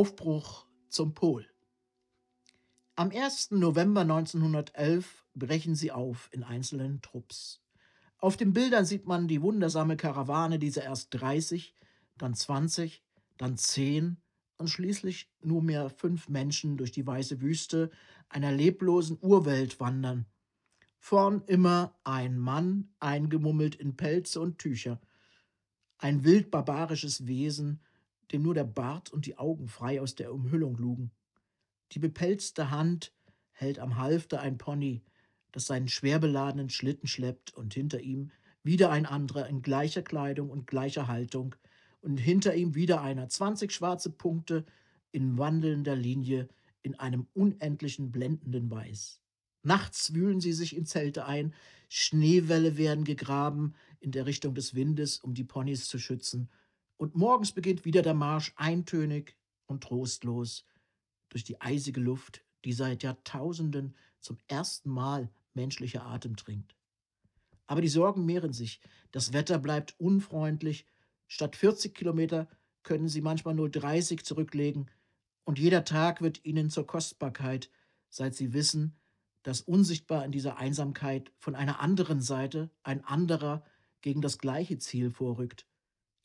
Aufbruch zum Pol. Am 1. November 1911 brechen sie auf in einzelnen Trupps. Auf den Bildern sieht man die wundersame Karawane dieser erst 30, dann 20, dann 10 und schließlich nur mehr fünf Menschen durch die weiße Wüste einer leblosen Urwelt wandern. Vorn immer ein Mann, eingemummelt in Pelze und Tücher. Ein wild barbarisches Wesen, dem nur der Bart und die Augen frei aus der Umhüllung lugen. Die bepelzte Hand hält am Halfter ein Pony, das seinen schwer beladenen Schlitten schleppt, und hinter ihm wieder ein anderer in gleicher Kleidung und gleicher Haltung, und hinter ihm wieder einer, zwanzig schwarze Punkte in wandelnder Linie in einem unendlichen blendenden Weiß. Nachts wühlen sie sich in Zelte ein, Schneewälle werden gegraben in der Richtung des Windes, um die Ponys zu schützen, und morgens beginnt wieder der Marsch eintönig und trostlos durch die eisige Luft, die seit Jahrtausenden zum ersten Mal menschlicher Atem trinkt. Aber die Sorgen mehren sich, das Wetter bleibt unfreundlich, statt 40 Kilometer können sie manchmal nur 30 zurücklegen, und jeder Tag wird ihnen zur Kostbarkeit, seit sie wissen, dass unsichtbar in dieser Einsamkeit von einer anderen Seite ein anderer gegen das gleiche Ziel vorrückt.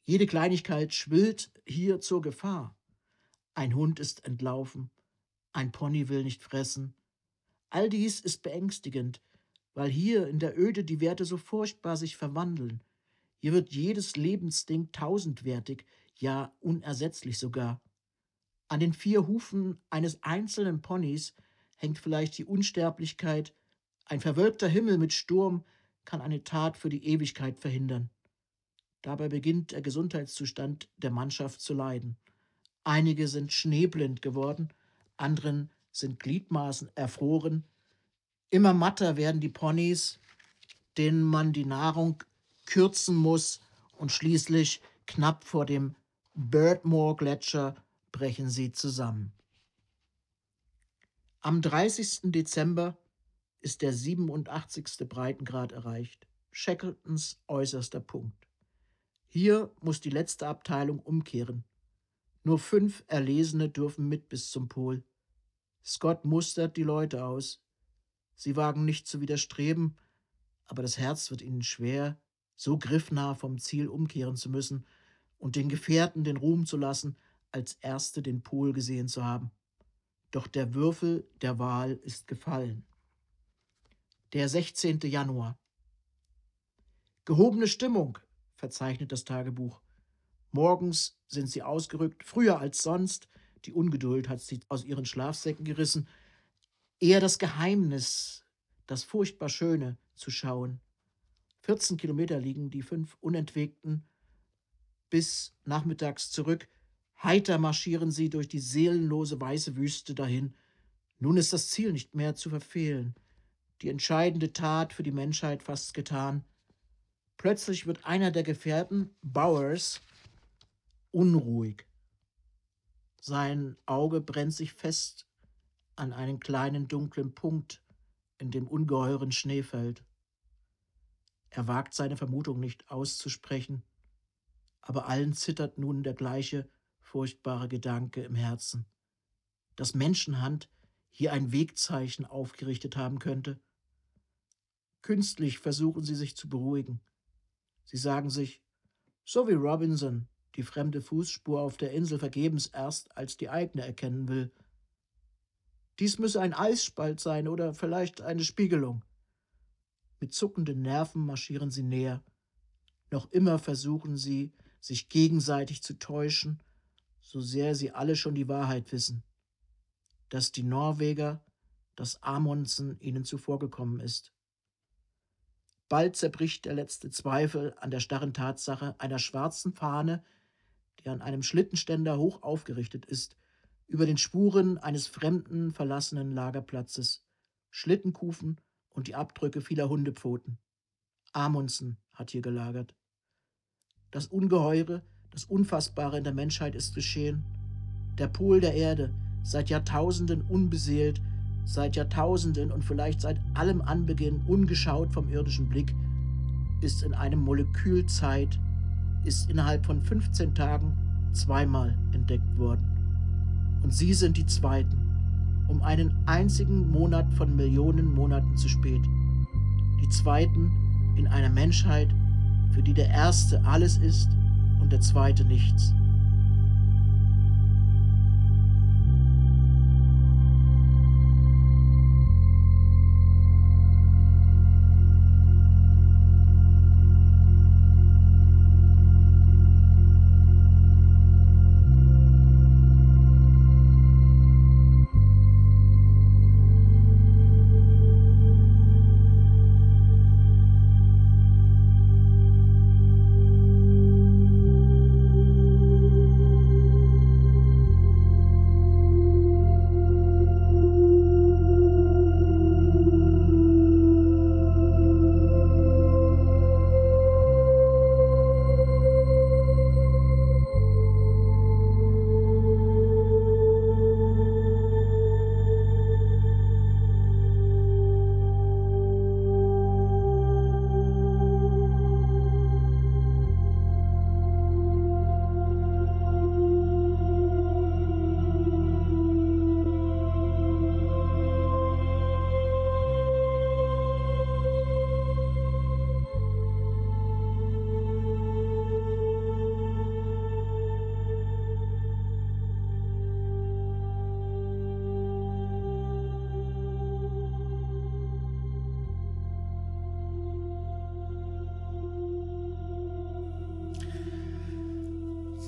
Jede Kleinigkeit schwillt hier zur Gefahr. Ein Hund ist entlaufen, ein Pony will nicht fressen. All dies ist beängstigend, weil hier in der Öde die Werte so furchtbar sich verwandeln. Hier wird jedes Lebensding tausendwertig, ja unersetzlich sogar. An den vier Hufen eines einzelnen Ponys hängt vielleicht die Unsterblichkeit, ein verwölkter Himmel mit Sturm kann eine Tat für die Ewigkeit verhindern. Dabei beginnt der Gesundheitszustand der Mannschaft zu leiden. Einige sind schneeblind geworden, anderen sind Gliedmaßen erfroren. Immer matter werden die Ponys, denen man die Nahrung kürzen muss, und schließlich knapp vor dem Birdmore Gletscher brechen sie zusammen. Am 30. Dezember ist der 87. Breitengrad erreicht, Shackletons äußerster Punkt. Hier muss die letzte Abteilung umkehren. Nur fünf Erlesene dürfen mit bis zum Pol. Scott mustert die Leute aus. Sie wagen nicht zu widerstreben, aber das Herz wird ihnen schwer, so griffnah vom Ziel umkehren zu müssen und den Gefährten den Ruhm zu lassen, als Erste den Pol gesehen zu haben. Doch der Würfel der Wahl ist gefallen. Der 16. Januar. Gehobene Stimmung, verzeichnet das Tagebuch. Morgens sind sie ausgerückt, früher als sonst, die Ungeduld hat sie aus ihren Schlafsäcken gerissen, eher das Geheimnis, das furchtbar Schöne zu schauen. 14 Kilometer liegen die fünf Unentwegten bis nachmittags zurück, Heiter marschieren sie durch die seelenlose weiße Wüste dahin. Nun ist das Ziel nicht mehr zu verfehlen. Die entscheidende Tat für die Menschheit fast getan. Plötzlich wird einer der Gefährten, Bowers, unruhig. Sein Auge brennt sich fest an einen kleinen dunklen Punkt in dem ungeheuren Schneefeld. Er wagt seine Vermutung nicht auszusprechen, aber allen zittert nun der gleiche furchtbare Gedanke im Herzen, dass Menschenhand hier ein Wegzeichen aufgerichtet haben könnte. Künstlich versuchen sie sich zu beruhigen. Sie sagen sich, so wie Robinson die fremde Fußspur auf der Insel vergebens erst als die eigene erkennen will. Dies müsse ein Eisspalt sein oder vielleicht eine Spiegelung. Mit zuckenden Nerven marschieren sie näher. Noch immer versuchen sie, sich gegenseitig zu täuschen so sehr sie alle schon die Wahrheit wissen, dass die Norweger, dass Amundsen ihnen zuvorgekommen ist. Bald zerbricht der letzte Zweifel an der starren Tatsache einer schwarzen Fahne, die an einem Schlittenständer hoch aufgerichtet ist, über den Spuren eines fremden, verlassenen Lagerplatzes, Schlittenkufen und die Abdrücke vieler Hundepfoten. Amundsen hat hier gelagert. Das Ungeheure, das Unfassbare in der Menschheit ist geschehen. Der Pol der Erde, seit Jahrtausenden unbeseelt, seit Jahrtausenden und vielleicht seit allem Anbeginn ungeschaut vom irdischen Blick, ist in einem Molekülzeit, ist innerhalb von 15 Tagen zweimal entdeckt worden. Und Sie sind die Zweiten, um einen einzigen Monat von Millionen Monaten zu spät. Die Zweiten in einer Menschheit, für die der Erste alles ist und der Zweite nichts.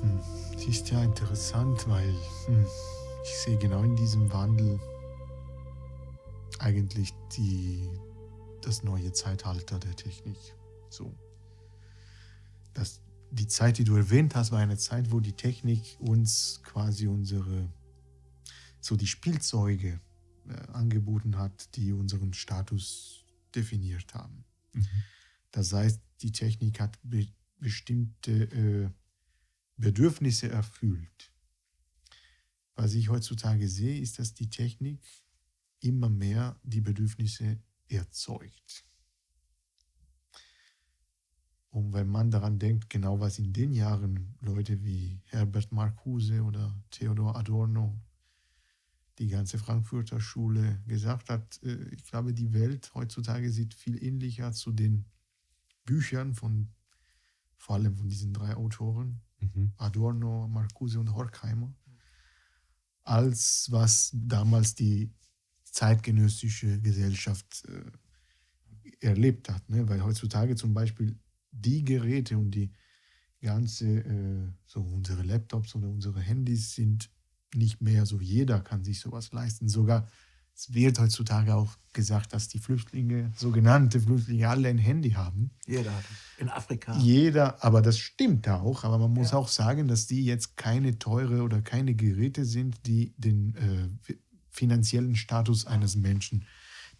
Hm, das ist ja interessant, weil hm, ich sehe genau in diesem Wandel eigentlich die, das neue Zeitalter der Technik. So. Das, die Zeit, die du erwähnt hast, war eine Zeit, wo die Technik uns quasi unsere, so die Spielzeuge äh, angeboten hat, die unseren Status definiert haben. Mhm. Das heißt, die Technik hat be bestimmte äh, Bedürfnisse erfüllt. Was ich heutzutage sehe, ist, dass die Technik immer mehr die Bedürfnisse erzeugt. Und wenn man daran denkt, genau was in den Jahren Leute wie Herbert Marcuse oder Theodor Adorno, die ganze Frankfurter Schule gesagt hat, äh, ich glaube, die Welt heutzutage sieht viel ähnlicher zu den Büchern von vor allem von diesen drei Autoren, Mhm. Adorno, Marcuse und Horkheimer, als was damals die zeitgenössische Gesellschaft äh, erlebt hat. Ne? Weil heutzutage zum Beispiel die Geräte und die ganze, äh, so unsere Laptops oder unsere Handys sind nicht mehr so, jeder kann sich sowas leisten. Sogar es wird heutzutage auch gesagt, dass die Flüchtlinge, sogenannte Flüchtlinge, alle ein Handy haben. Jeder hat. In Afrika. Jeder, aber das stimmt auch. Aber man muss Ja. auch sagen, dass die jetzt keine teure oder keine Geräte sind, die den äh, fi- finanziellen Status eines Menschen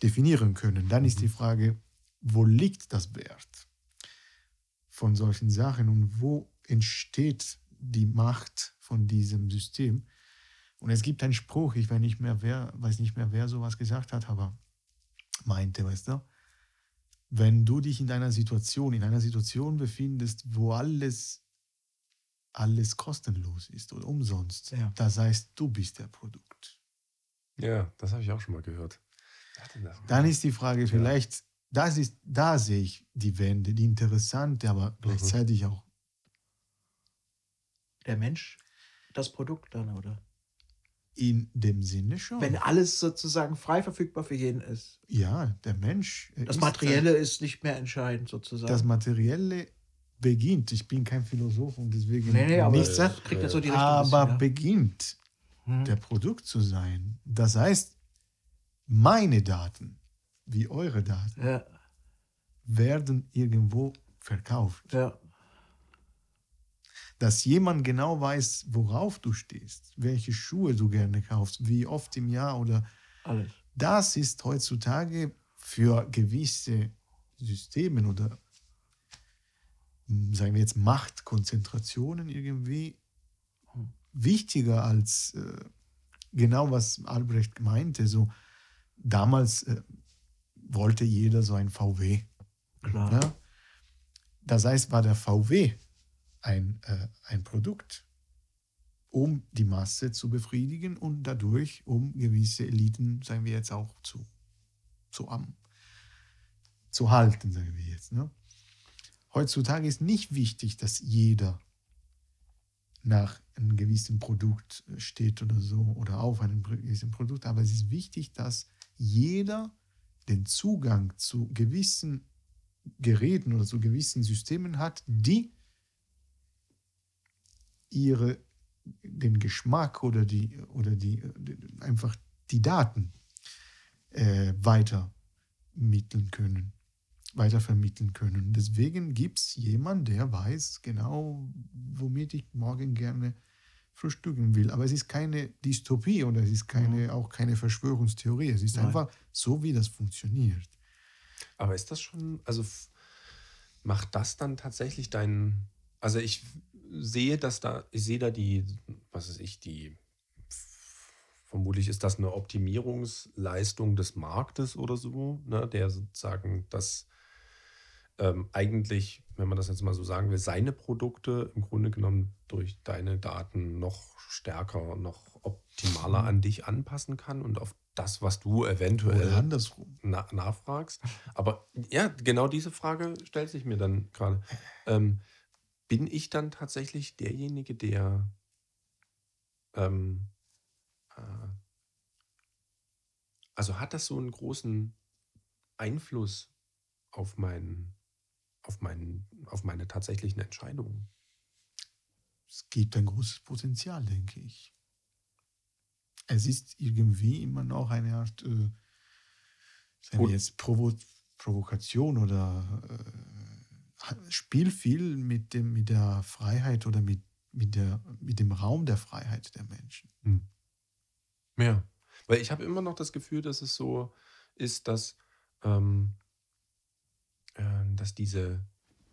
definieren können. Dann ist die Frage, wo liegt das Wert von solchen Sachen und wo entsteht die Macht von diesem System? Und es gibt einen Spruch, ich weiß nicht mehr, wer, weiß nicht mehr, wer sowas gesagt hat, aber meinte, weißt du, wenn du dich in einer Situation, in einer Situation befindest, wo alles, alles kostenlos ist oder umsonst, Ja. das heißt, du bist der Produkt. Ja, das habe ich auch schon mal gehört. Dann ist die Frage vielleicht, das ist, da sehe ich die Wende, die interessante, aber gleichzeitig auch, Der Mensch, das Produkt dann, oder? In dem Sinne schon. Wenn alles sozusagen frei verfügbar für jeden ist. ja, der Mensch. Das ist Materielle ist nicht mehr entscheidend sozusagen. Das Materielle beginnt. Ich bin kein Philosoph und deswegen nee, nee, aber nichts kriegt ja so die Richtung. aber bisschen, beginnt. Hm. der Produkt zu sein. Das heißt, meine Daten, wie eure Daten, ja, werden irgendwo verkauft. ja, Dass jemand genau weiß, worauf du stehst, welche Schuhe du gerne kaufst, wie oft im Jahr oder alles. das ist heutzutage für gewisse Systemen oder hm, sagen wir jetzt Machtkonzentrationen irgendwie wichtiger als äh, genau was Albrecht meinte. So damals äh, wollte jeder so ein VW. Klar. Ne? Das heißt, war der VW ein, äh, ein Produkt. um die Masse zu befriedigen und dadurch, um gewisse Eliten, sagen wir jetzt auch, zu, zu, am, zu halten, sagen wir jetzt. Ne? Heutzutage ist nicht wichtig, dass jeder nach einem gewissen Produkt steht oder so oder auf einem gewissen Produkt, aber es ist wichtig, dass jeder den Zugang zu gewissen Geräten oder zu gewissen Systemen hat, die ihre, den Geschmack oder die, oder die, einfach die Daten äh, weiter mitteln können, weiter vermitteln können. Deswegen gibt es jemanden, der weiß genau, womit ich morgen gerne frühstücken will. Aber es ist keine Dystopie oder es ist keine, auch keine Verschwörungstheorie. Es ist Nein. einfach so, wie das funktioniert. Aber ist das schon, also macht das dann tatsächlich dein, also ich sehe, dass da, ich sehe da die, was weiß ich, die, vermutlich ist das eine Optimierungsleistung des Marktes oder so, ne, der sozusagen das ähm, eigentlich, wenn man das jetzt mal so sagen will, seine Produkte im Grunde genommen durch deine Daten noch stärker, noch optimaler an dich anpassen kann und auf das, was du eventuell na nachfragst. Aber ja, genau diese Frage stellt sich mir dann gerade. Ähm, bin ich dann tatsächlich derjenige, der ähm, äh, also hat das so einen großen Einfluss auf mein, auf mein, auf meine tatsächlichen Entscheidungen? Es gibt ein großes Potenzial, denke ich. Es ist irgendwie immer noch eine Art, äh, sagen wir jetzt Provo Provokation oder äh, Spiel viel mit, dem, mit der Freiheit oder mit, mit, der, mit dem Raum der Freiheit der Menschen. Ja. Weil ich habe immer noch das Gefühl, dass es so ist, dass, ähm, äh, dass diese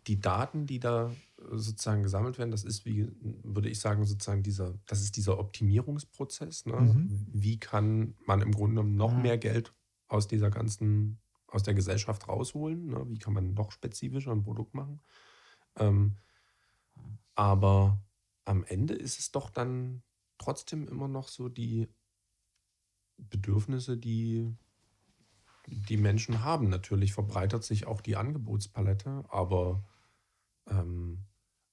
die Daten, die da äh, sozusagen gesammelt werden, das ist wie, würde ich sagen, sozusagen dieser, das ist dieser Optimierungsprozess. Ne? Mhm. Wie kann man im Grunde genommen noch mehr Geld aus dieser ganzen, aus der Gesellschaft rausholen? Ne? Wie kann man noch spezifischer ein Produkt machen? Ähm, aber am Ende ist es doch dann trotzdem immer noch so die Bedürfnisse, die die Menschen haben. Natürlich verbreitert sich auch die Angebotspalette, aber, ähm,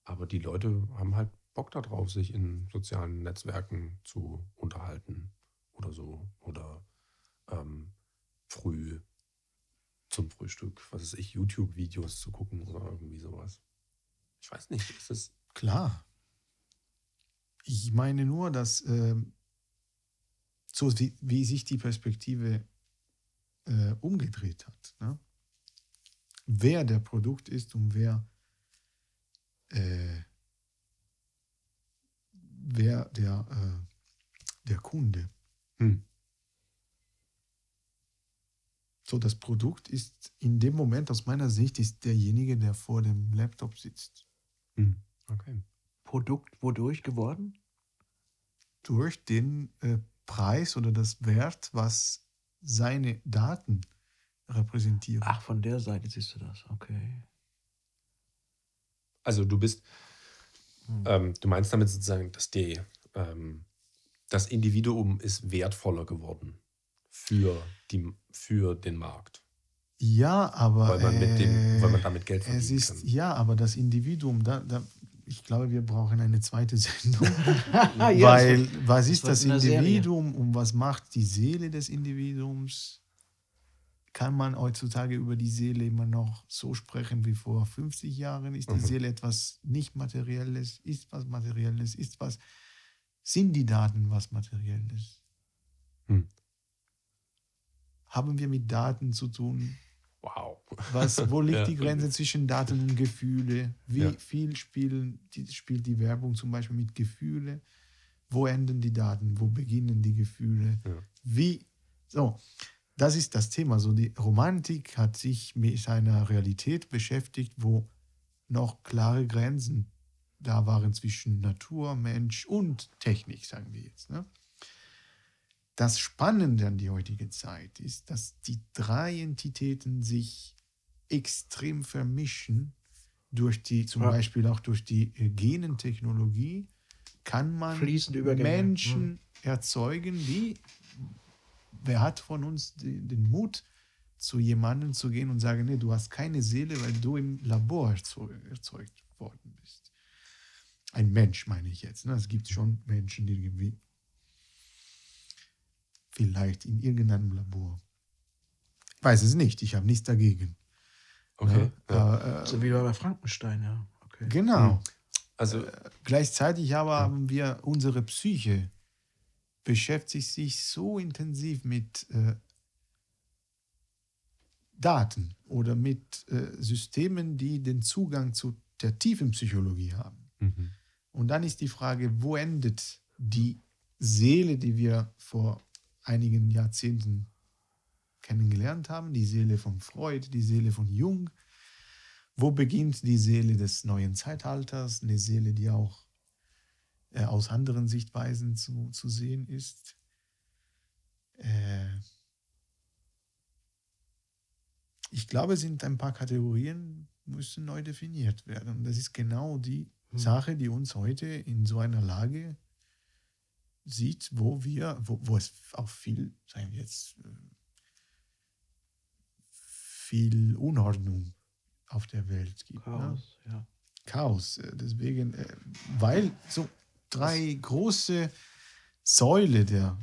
aber die Leute haben halt Bock darauf, sich in sozialen Netzwerken zu unterhalten oder so. Oder ähm, früh zum Frühstück, was weiß ich, YouTube-Videos zu gucken oder irgendwie sowas. Ich weiß nicht, ist es. Klar. Ich meine nur, dass ähm, so wie, wie sich die Perspektive äh, umgedreht hat. Ne? Wer der Produkt ist und wer, äh, wer der, äh, der Kunde. Hm. So, das Produkt ist in dem Moment aus meiner Sicht ist derjenige, der vor dem Laptop sitzt. Hm. Okay. Produkt wodurch geworden? durch den äh, Preis oder das Wert, was seine Daten repräsentieren. Ach, von der Seite siehst du das. Okay. Also du bist, Hm. ähm, du meinst damit sozusagen, dass die, ähm, das Individuum ist wertvoller geworden für, die, für den Markt. Ja, aber Weil man, mit dem, weil man äh, damit Geld es verdienen ist kann. ja, aber das Individuum, da, da, ich glaube, wir brauchen eine zweite Sendung, Ah, ja, weil was ist das in der Serie. Individuum und was macht die Seele des Individuums? Kann man heutzutage über die Seele immer noch so sprechen wie vor 50 Jahren? Ist die Mhm. Seele etwas nicht Materielles? Ist was Materielles? Ist was sind die Daten was Materielles? Hm. Haben wir mit Daten zu tun? Wow. Was, wo liegt Ja, die Grenze zwischen Daten und Gefühle? Wie Ja. viel spielen, die, spielt die Werbung zum Beispiel mit Gefühle? Wo enden die Daten? Wo beginnen die Gefühle? Ja. Wie? So, das ist das Thema. So, die Romantik hat sich mit einer Realität beschäftigt, wo noch klare Grenzen da waren zwischen Natur, Mensch und Technik, sagen wir jetzt. Ne? Das Spannende an die heutige Zeit ist, dass die drei Entitäten sich extrem vermischen, durch die, zum Ja. Beispiel auch durch die äh, Genentechnologie kann man. Menschen Mhm. erzeugen, die, wer hat von uns den Mut, zu jemandem zu gehen und sagen, nee, du hast keine Seele, weil du im Labor erzeu- erzeugt worden bist. Ein Mensch meine ich jetzt. Ne? Es gibt schon Menschen, die irgendwie vielleicht in irgendeinem Labor. Ich weiß es nicht, ich habe nichts dagegen. Okay. Ne? Ja. Äh, So wie bei Frankenstein, ja. Okay. genau. Also, Gleichzeitig aber haben wir unsere Psyche beschäftigt sich so intensiv mit äh, Daten oder mit äh, Systemen, die den Zugang zu der tiefen Psychologie haben. mhm. Und dann ist die Frage, wo endet die Seele, die wir vor einigen Jahrzehnten kennengelernt haben, die Seele von Freud, die Seele von Jung. Wo beginnt die Seele des neuen Zeitalters, eine Seele, die auch äh, aus anderen Sichtweisen zu, zu sehen ist? Äh, ich glaube, es sind ein paar Kategorien, müssen neu definiert werden. Und das ist genau die Hm. Sache, die uns heute in so einer Lage sieht, wo wir, wo, wo es auch viel, sagen wir jetzt, äh, viel Unordnung auf der Welt gibt. Ne? Chaos, ja. Chaos. äh, Deswegen, äh, weil so drei große Säule der,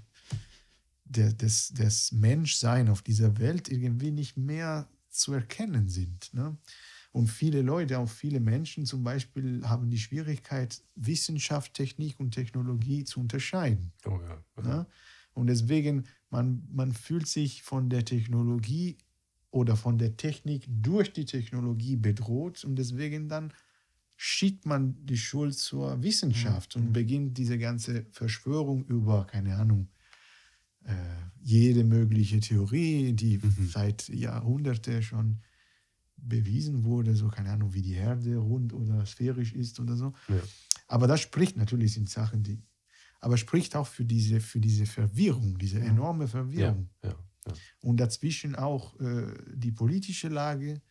der, des, des Menschsein auf dieser Welt irgendwie nicht mehr zu erkennen sind. Ne? Und viele Leute, auch viele Menschen zum Beispiel, haben die Schwierigkeit, Wissenschaft, Technik und Technologie zu unterscheiden. Oh ja. ja. Und deswegen, man, man fühlt sich von der Technologie oder von der Technik durch die Technologie bedroht und deswegen dann schiebt man die Schuld zur Wissenschaft und beginnt diese ganze Verschwörung über, keine Ahnung, äh, jede mögliche Theorie, die seit Jahrhunderten schon bewiesen wurde, so keine Ahnung, wie die Erde rund oder sphärisch ist oder so. Ja. Aber das spricht natürlich sind Sachen, die, aber spricht auch für diese, für diese Verwirrung, diese enorme Verwirrung. ja, ja. Und dazwischen auch äh, die politische Lage,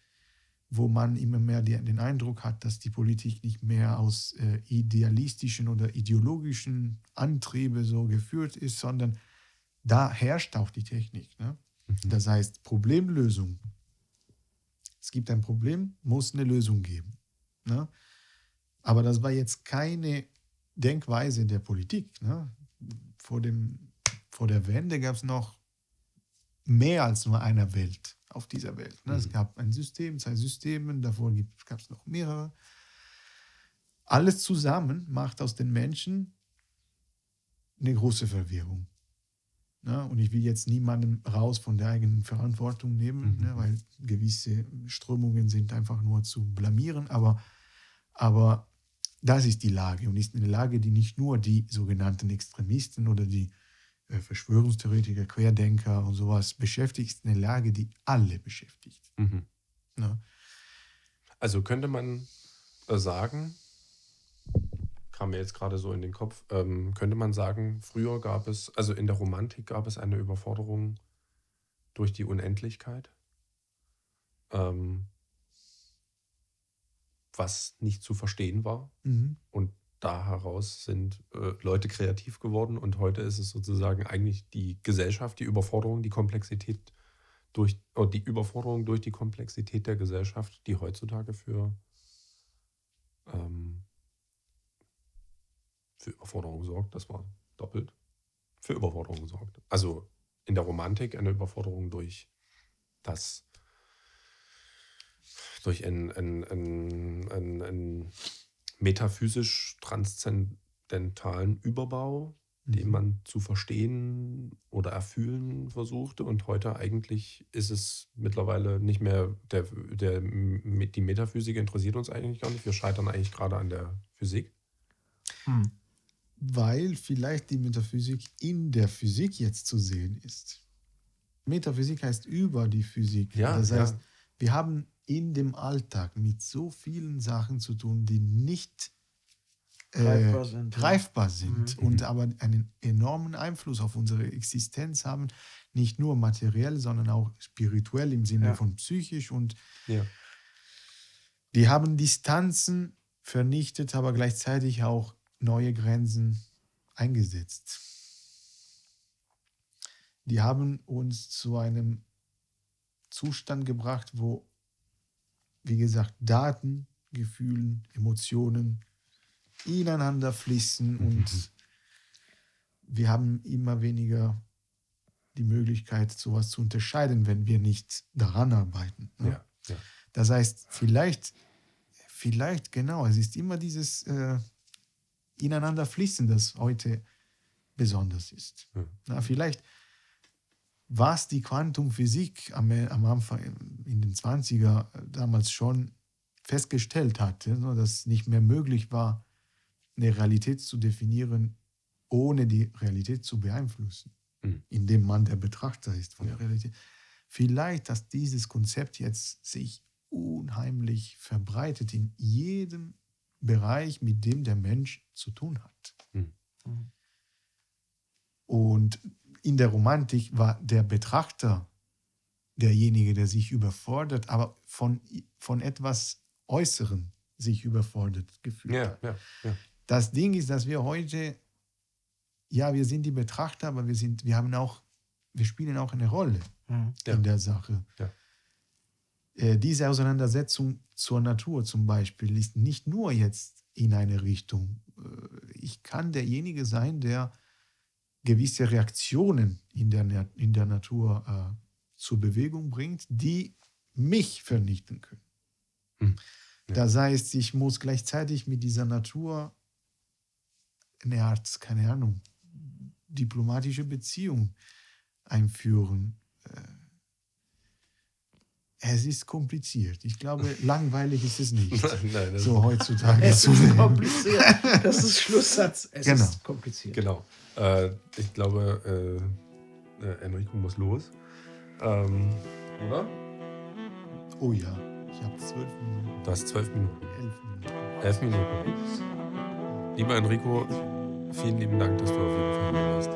wo man immer mehr die, den Eindruck hat, dass die Politik nicht mehr aus äh, idealistischen oder ideologischen Antriebe so geführt ist, sondern da herrscht auch die Technik. Ne? Das heißt, Problemlösung. Es gibt ein Problem, muss eine Lösung geben. Ne? Aber das war jetzt keine Denkweise der Politik. Ne? Vor, dem, vor der Wende gab es noch mehr als nur eine Welt auf dieser Welt. Ne? Es gab ein System, zwei Systeme, davor gab es noch mehrere. Alles zusammen macht aus den Menschen eine große Verwirrung. Ne? Und ich will jetzt niemanden raus von der eigenen Verantwortung nehmen, Mhm. ne? weil gewisse Strömungen sind einfach nur zu blamieren. Aber, aber das ist die Lage und ist eine Lage, die nicht nur die sogenannten Extremisten oder die äh, Verschwörungstheoretiker, Querdenker und sowas beschäftigt, ist eine Lage, die alle beschäftigt. Mhm. Ne? Also könnte man äh, sagen, kam mir jetzt gerade so in den Kopf, ähm, könnte man sagen, früher gab es, also in der Romantik gab es eine Überforderung durch die Unendlichkeit, ähm, was nicht zu verstehen war. Mhm. Und da heraus sind äh, Leute kreativ geworden und heute ist es sozusagen eigentlich die Gesellschaft, die Überforderung, die Komplexität durch, oder die Überforderung durch die Komplexität der Gesellschaft, die heutzutage für, ähm, für Überforderung sorgt. Das war doppelt. Für Überforderung sorgt. Also in der Romantik eine Überforderung durch das durch ein, ein, ein, ein, ein metaphysisch transzendentalen Überbau, den Mhm. man zu verstehen oder erfühlen versuchte. Und heute eigentlich ist es mittlerweile nicht mehr, der, der, die Metaphysik interessiert uns eigentlich gar nicht. Wir scheitern eigentlich gerade an der Physik. Hm. Weil vielleicht die Metaphysik in der Physik jetzt zu sehen ist. Metaphysik heißt über die Physik. Ja, das ja. heißt, wir haben in dem Alltag mit so vielen Sachen zu tun, die nicht äh, Greifbar sind, ja. greifbar sind Mhm. und aber einen enormen Einfluss auf unsere Existenz haben, nicht nur materiell, sondern auch spirituell im Sinne Ja. von psychisch und Ja. die haben Distanzen vernichtet, aber gleichzeitig auch neue Grenzen eingesetzt. Die haben uns zu einem Zustand gebracht, wo, wie gesagt, Daten, Gefühlen, Emotionen ineinander fließen und wir haben immer weniger die Möglichkeit, sowas zu unterscheiden, wenn wir nicht daran arbeiten. ne? Ja, ja. Das heißt, vielleicht, vielleicht genau, es ist immer dieses äh, ineinander fließen, das heute besonders ist. Ja. Na, vielleicht, was die Quantumphysik am, am Anfang in den 20er damals schon festgestellt hatte, ne, dass nicht mehr möglich war, eine Realität zu definieren, ohne die Realität zu beeinflussen, Mhm. indem man der Betrachter ist von Ja. der Realität. Vielleicht, dass dieses Konzept jetzt sich unheimlich verbreitet in jedem Bereich, mit dem der Mensch zu tun hat. Mhm. Mhm. Und in der Romantik war der Betrachter derjenige, der sich überfordert, aber von, von etwas Äußerem sich überfordert gefühlt Ja, hat. ja, ja. Das Ding ist, dass wir heute, ja, wir sind die Betrachter, aber wir sind, wir haben auch, wir spielen auch eine Rolle Mhm. Ja. in der Sache. Äh, diese Auseinandersetzung zur Natur zum Beispiel ist nicht nur jetzt in eine Richtung. Äh, Ich kann derjenige sein, der gewisse Reaktionen in der, in der Natur äh, zur Bewegung bringt, die mich vernichten können. Hm. Ja. Das heißt, ich muss gleichzeitig mit dieser Natur eine Art, keine Ahnung, diplomatische Beziehung einführen. Äh, Es ist kompliziert. Ich glaube, langweilig ist es nicht. Nein, nein, So heutzutage Es zu ist kompliziert. Das ist Schlusssatz. Es Genau. ist kompliziert. Genau. Äh, ich glaube, äh, äh, Enrico muss los. Ähm, oder? Oh ja, ich habe zwölf Minuten, Du hast zwölf Minuten. elf Minuten. Elf Minuten. Lieber Enrico, vielen lieben Dank, dass du auf jeden Fall hier warst.